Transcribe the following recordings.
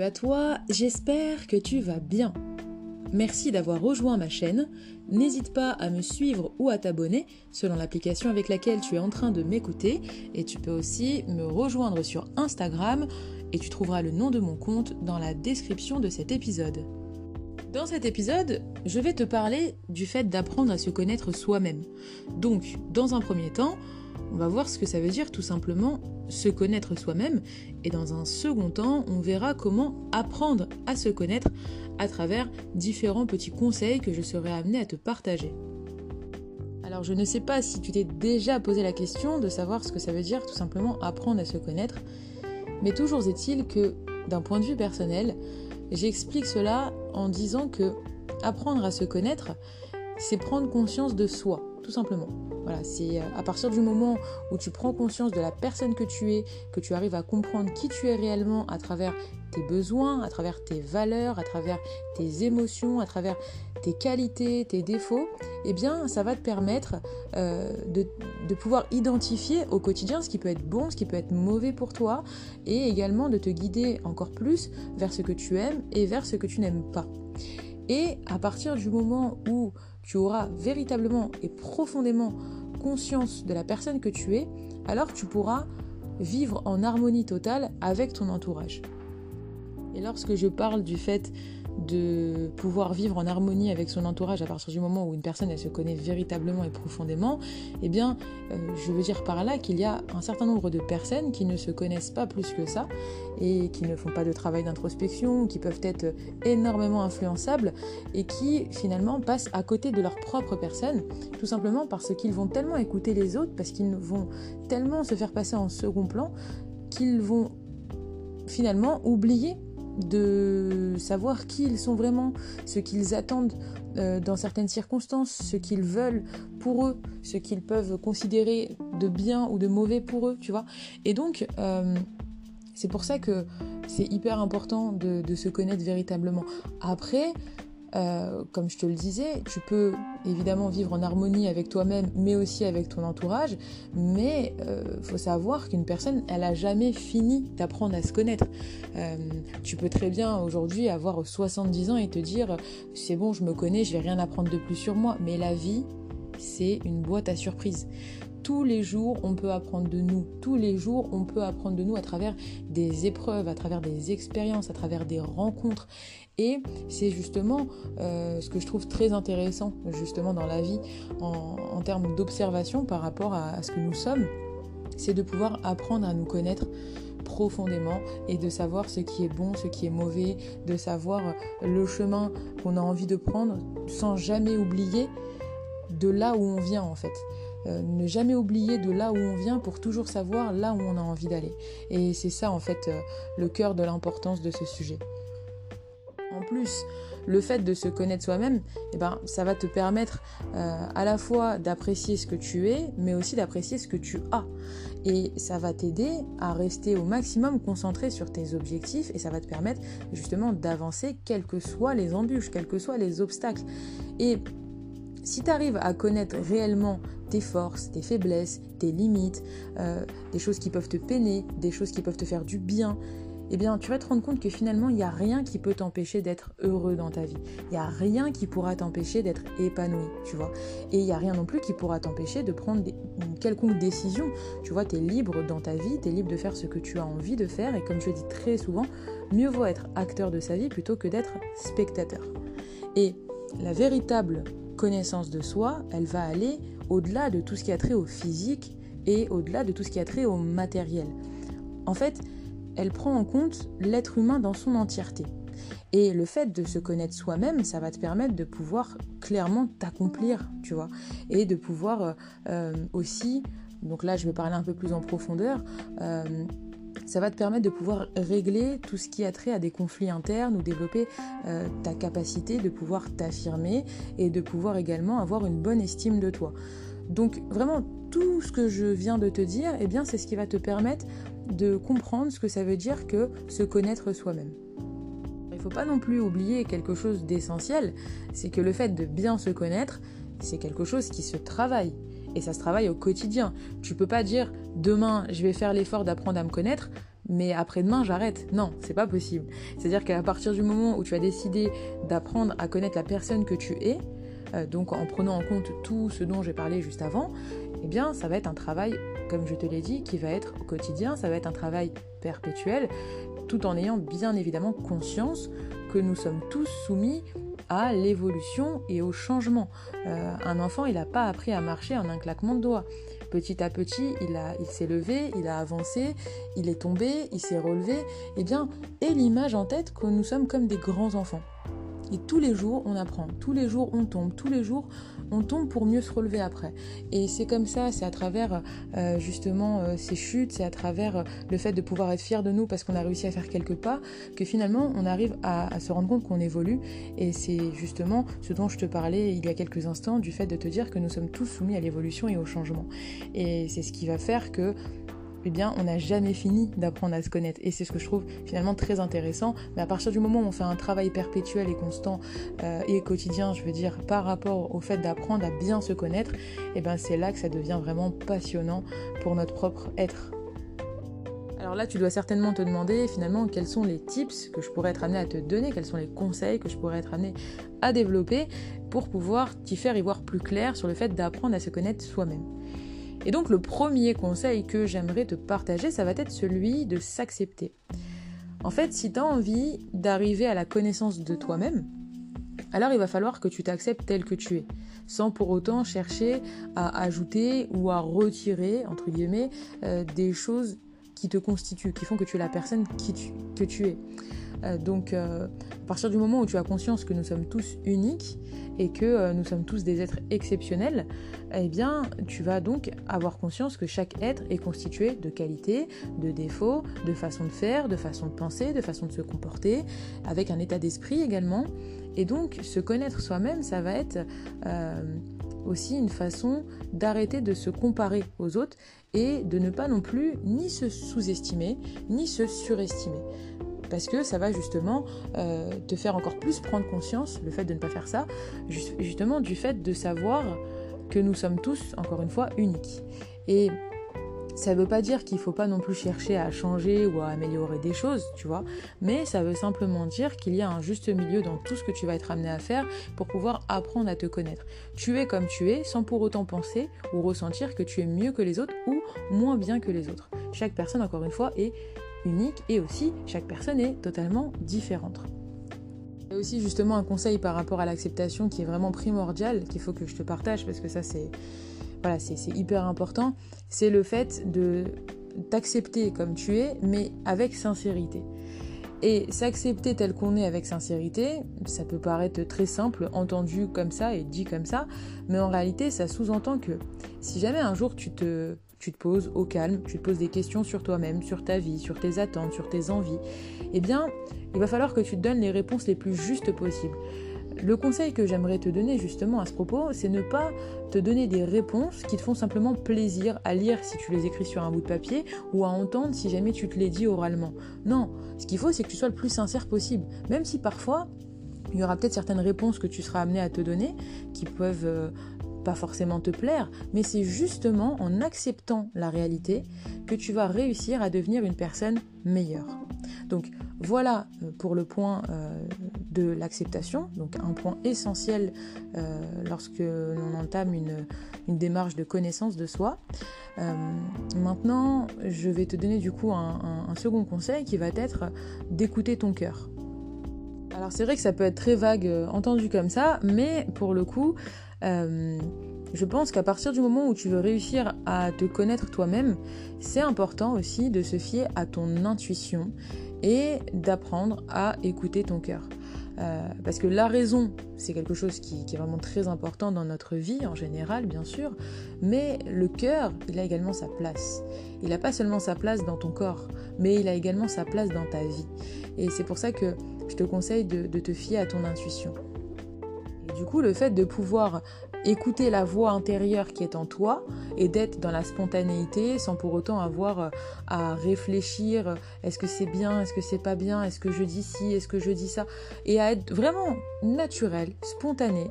À toi, j'espère que tu vas bien. Merci d'avoir rejoint ma chaîne. N'hésite pas à me suivre ou à t'abonner selon l'application avec laquelle tu es en train de m'écouter. Et tu peux aussi me rejoindre sur Instagram et tu trouveras le nom de mon compte dans la description de cet épisode. Dans cet épisode, je vais te parler du fait d'apprendre à se connaître soi-même. Donc, dans un premier temps, on va voir ce que ça veut dire tout simplement se connaître soi-même et dans un second temps, on verra comment apprendre à se connaître à travers différents petits conseils que je serai amené à te partager. Alors je ne sais pas si tu t'es déjà posé la question de savoir ce que ça veut dire tout simplement apprendre à se connaître, mais toujours est-il que d'un point de vue personnel, j'explique cela en disant que apprendre à se connaître, c'est prendre conscience de soi, tout simplement. Voilà, c'est euh, à partir du moment où tu prends conscience de la personne que tu es, que tu arrives à comprendre qui tu es réellement à travers tes besoins, à travers tes valeurs, à travers tes émotions, à travers tes qualités, tes défauts, eh bien, ça va te permettre euh, de, de, pouvoir identifier au quotidien ce qui peut être bon, ce qui peut être mauvais pour toi, et également de te guider encore plus vers ce que tu aimes et vers ce que tu n'aimes pas. Et à partir du moment où tu auras véritablement et profondément conscience de la personne que tu es, alors tu pourras vivre en harmonie totale avec ton entourage. Et lorsque je parle du fait de pouvoir vivre en harmonie avec son entourage à partir du moment où une personne elle se connaît véritablement et profondément, eh bien, euh, je veux dire par là qu'il y a un certain nombre de personnes qui ne se connaissent pas plus que ça et qui ne font pas de travail d'introspection, qui peuvent être énormément influençables et qui finalement passent à côté de leur propre personne, tout simplement parce qu'ils vont tellement écouter les autres, parce qu'ils vont tellement se faire passer en second plan qu'ils vont finalement oublier de savoir qui ils sont vraiment, ce qu'ils attendent euh, dans certaines circonstances, ce qu'ils veulent pour eux, ce qu'ils peuvent considérer de bien ou de mauvais pour eux, tu vois. Et donc, euh, c'est pour ça que c'est hyper important de, de, se connaître véritablement. Après, euh, comme je te le disais, tu peux évidemment vivre en harmonie avec toi-même, mais aussi avec ton entourage. Mais il euh, faut savoir qu'une personne, elle a jamais fini d'apprendre à se connaître. Euh, tu peux très bien aujourd'hui avoir 70 ans et te dire c'est bon, je me connais, je vais rien apprendre de plus sur moi. Mais la vie, c'est une boîte à surprises tous les jours, on peut apprendre de nous. Tous les jours, on peut apprendre de nous à travers des épreuves, à travers des expériences, à travers des rencontres. Et c'est justement euh, ce que je trouve très intéressant, justement, dans la vie, en, termes d'observation par rapport à, ce que nous sommes, c'est de pouvoir apprendre à nous connaître profondément et de savoir ce qui est bon, ce qui est mauvais, de savoir le chemin qu'on a envie de prendre sans jamais oublier de là où on vient en fait. Euh, ne jamais oublier de là où on vient pour toujours savoir là où on a envie d'aller. Et c'est ça en fait euh, le cœur de l'importance de ce sujet. En plus, le fait de se connaître soi-même, eh ben, ça va te permettre euh, à la fois d'apprécier ce que tu es, mais aussi d'apprécier ce que tu as. Et ça va t'aider à rester au maximum concentré sur tes objectifs et ça va te permettre justement d'avancer quelles que soient les embûches, quels que soient les obstacles. Et si tu arrives à connaître réellement tes forces, tes faiblesses, tes limites, euh, des choses qui peuvent te peiner, des choses qui peuvent te faire du bien, eh bien, tu vas te rendre compte que finalement, il n'y a rien qui peut t'empêcher d'être heureux dans ta vie. Il n'y a rien qui pourra t'empêcher d'être épanoui, tu vois. Et il n'y a rien non plus qui pourra t'empêcher de prendre une quelconque décision. Tu vois, tu es libre dans ta vie, tu es libre de faire ce que tu as envie de faire. Et comme je dis très souvent, mieux vaut être acteur de sa vie plutôt que d'être spectateur. Et la véritable connaissance de soi, elle va aller au-delà de tout ce qui a trait au physique et au-delà de tout ce qui a trait au matériel. En fait, elle prend en compte l'être humain dans son entièreté. Et le fait de se connaître soi-même, ça va te permettre de pouvoir clairement t'accomplir, tu vois, et de pouvoir euh, euh, aussi, donc là je vais parler un peu plus en profondeur, euh, ça va te permettre de pouvoir régler tout ce qui a trait à des conflits internes ou développer euh, ta capacité de pouvoir t'affirmer et de pouvoir également avoir une bonne estime de toi. Donc vraiment tout ce que je viens de te dire, eh bien c'est ce qui va te permettre de comprendre ce que ça veut dire que se connaître soi-même. Il ne faut pas non plus oublier quelque chose d'essentiel, c'est que le fait de bien se connaître, c'est quelque chose qui se travaille et ça se travaille au quotidien. Tu peux pas dire demain je vais faire l'effort d'apprendre à me connaître, mais après-demain j'arrête. Non, c'est pas possible. C'est-à-dire qu'à partir du moment où tu as décidé d'apprendre à connaître la personne que tu es, euh, donc en prenant en compte tout ce dont j'ai parlé juste avant, eh bien ça va être un travail, comme je te l'ai dit, qui va être au quotidien, ça va être un travail perpétuel, tout en ayant bien évidemment conscience que nous sommes tous soumis à l'évolution et au changement. Euh, un enfant, il n'a pas appris à marcher en un claquement de doigts. Petit à petit, il, a, il s'est levé, il a avancé, il est tombé, il s'est relevé. Eh bien, et l'image en tête que nous sommes comme des grands enfants. Et tous les jours, on apprend, tous les jours, on tombe, tous les jours, on tombe pour mieux se relever après. Et c'est comme ça, c'est à travers euh, justement euh, ces chutes, c'est à travers euh, le fait de pouvoir être fier de nous parce qu'on a réussi à faire quelques pas, que finalement on arrive à, à se rendre compte qu'on évolue. Et c'est justement ce dont je te parlais il y a quelques instants, du fait de te dire que nous sommes tous soumis à l'évolution et au changement. Et c'est ce qui va faire que eh on n'a jamais fini d'apprendre à se connaître. Et c'est ce que je trouve finalement très intéressant. Mais à partir du moment où on fait un travail perpétuel et constant euh, et quotidien, je veux dire, par rapport au fait d'apprendre à bien se connaître, eh bien, c'est là que ça devient vraiment passionnant pour notre propre être. Alors là, tu dois certainement te demander finalement quels sont les tips que je pourrais être amené à te donner, quels sont les conseils que je pourrais être amené à développer pour pouvoir t'y faire y voir plus clair sur le fait d'apprendre à se connaître soi-même. Et donc le premier conseil que j'aimerais te partager, ça va être celui de s'accepter. En fait, si tu as envie d'arriver à la connaissance de toi-même, alors il va falloir que tu t'acceptes tel que tu es, sans pour autant chercher à ajouter ou à retirer, entre guillemets, euh, des choses qui te constituent, qui font que tu es la personne que tu es. Euh, donc, euh, à partir du moment où tu as conscience que nous sommes tous uniques et que euh, nous sommes tous des êtres exceptionnels, eh bien, tu vas donc avoir conscience que chaque être est constitué de qualités, de défauts, de façon de faire, de façon de penser, de façon de se comporter, avec un état d'esprit également. Et donc, se connaître soi-même, ça va être aussi une façon d'arrêter de se comparer aux autres et de ne pas non plus ni se sous-estimer, ni se surestimer parce que ça va justement euh, te faire encore plus prendre conscience, le fait de ne pas faire ça, justement du fait de savoir que nous sommes tous, encore une fois, uniques. Et ça ne veut pas dire qu'il ne faut pas non plus chercher à changer ou à améliorer des choses, tu vois, mais ça veut simplement dire qu'il y a un juste milieu dans tout ce que tu vas être amené à faire pour pouvoir apprendre à te connaître. Tu es comme tu es sans pour autant penser ou ressentir que tu es mieux que les autres ou moins bien que les autres. Chaque personne, encore une fois, est unique et aussi chaque personne est totalement différente. Il y a aussi justement un conseil par rapport à l'acceptation qui est vraiment primordial, qu'il faut que je te partage parce que ça c'est voilà, c'est hyper important, c'est le fait de t'accepter comme tu es, mais avec sincérité. Et s'accepter tel qu'on est avec sincérité, ça peut paraître très simple, entendu comme ça et dit comme ça, mais en réalité, ça sous-entend que si jamais un jour tu te tu te poses au calme, tu te poses des questions sur toi-même, sur ta vie, sur tes attentes, sur tes envies, eh bien, il va falloir que tu te donnes les réponses les plus justes possibles. Le conseil que j'aimerais te donner justement à ce propos, c'est ne pas te donner des réponses qui te font simplement plaisir à lire si tu les écris sur un bout de papier ou à entendre si jamais tu te les dis oralement. Non, ce qu'il faut c'est que tu sois le plus sincère possible, même si parfois il y aura peut-être certaines réponses que tu seras amené à te donner qui peuvent euh, pas forcément te plaire, mais c'est justement en acceptant la réalité que tu vas réussir à devenir une personne meilleure. Donc voilà euh, pour le point euh, de l'acceptation, donc un point essentiel euh, lorsque l'on entame une, démarche de connaissance de soi. maintenant, je vais te donner du coup un, second conseil qui va être d'écouter ton cœur. Alors c'est vrai que ça peut être très vague entendu comme ça, mais pour le coup, euh, je pense qu'à partir du moment où tu veux réussir à te connaître toi-même, c'est important aussi de se fier à ton intuition et d'apprendre à écouter ton cœur. Euh, parce que la raison, c'est quelque chose qui, est vraiment très important dans notre vie en général, bien sûr, mais le cœur, il a également sa place. Il n'a pas seulement sa place dans ton corps, mais il a également sa place dans ta vie. Et c'est pour ça que je te conseille de te fier à ton intuition. Du coup, le fait de pouvoir écouter la voix intérieure qui est en toi et d'être dans la spontanéité sans pour autant avoir euh, à réfléchir euh, est-ce que c'est bien, est-ce que c'est pas bien, est-ce que je dis ci, est-ce que je dis ça, et à être vraiment naturel, spontané,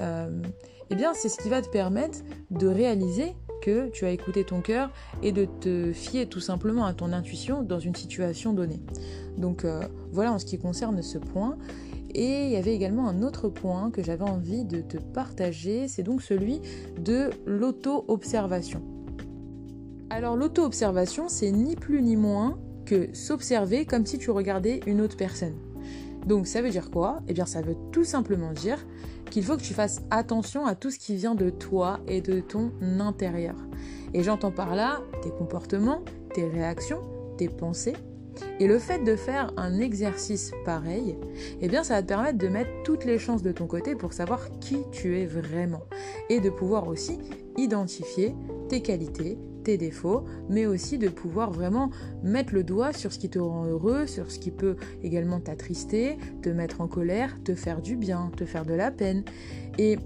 euh, eh bien c'est ce qui va te permettre de réaliser que tu as écouté ton cœur et de te fier tout simplement à ton intuition dans une situation donnée. Donc voilà en ce qui concerne ce point. Et il y avait également un autre point que j'avais envie de te partager, c'est donc celui de l'auto-observation. Alors l'auto-observation, c'est ni plus ni moins que s'observer comme si tu regardais une autre personne. Donc ça veut dire quoi? Eh bien ça veut tout simplement dire qu'il faut que tu fasses attention à tout ce qui vient de toi et de ton intérieur. Et j'entends par là tes comportements, tes réactions, tes pensées. Et le fait de faire un exercice pareil, eh bien ça va te permettre de mettre toutes les chances de ton côté pour savoir qui tu es vraiment et de pouvoir aussi identifier tes qualités, tes défauts, mais aussi de pouvoir vraiment mettre le doigt sur ce qui te rend heureux, sur ce qui peut également t'attrister, te mettre en colère, te faire du bien, te faire de la peine. Et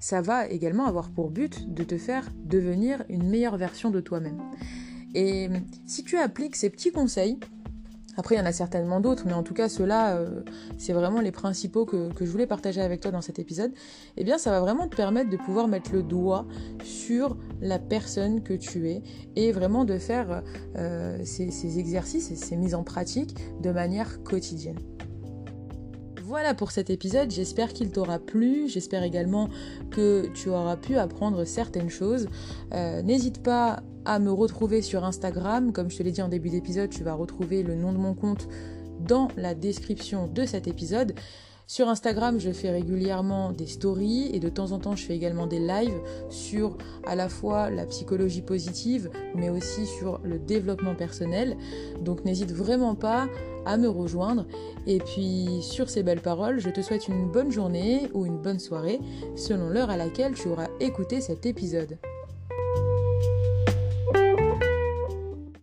ça va également avoir pour but de te faire devenir une meilleure version de toi-même. Et si tu appliques ces petits conseils, après, il y en a certainement d'autres, mais en tout cas, ceux-là, euh, c'est vraiment les principaux que, je voulais partager avec toi dans cet épisode. Eh bien, ça va vraiment te permettre de pouvoir mettre le doigt sur la personne que tu es et vraiment de faire euh, ces, ces exercices et ces mises en pratique de manière quotidienne. Voilà pour cet épisode, j'espère qu'il t'aura plu, j'espère également que tu auras pu apprendre certaines choses. Euh, n'hésite pas à me retrouver sur Instagram, comme je te l'ai dit en début d'épisode, tu vas retrouver le nom de mon compte dans la description de cet épisode. Sur Instagram, je fais régulièrement des stories et de temps en temps, je fais également des lives sur à la fois la psychologie positive, mais aussi sur le développement personnel. Donc n'hésite vraiment pas à me rejoindre. Et puis sur ces belles paroles, je te souhaite une bonne journée ou une bonne soirée selon l'heure à laquelle tu auras écouté cet épisode.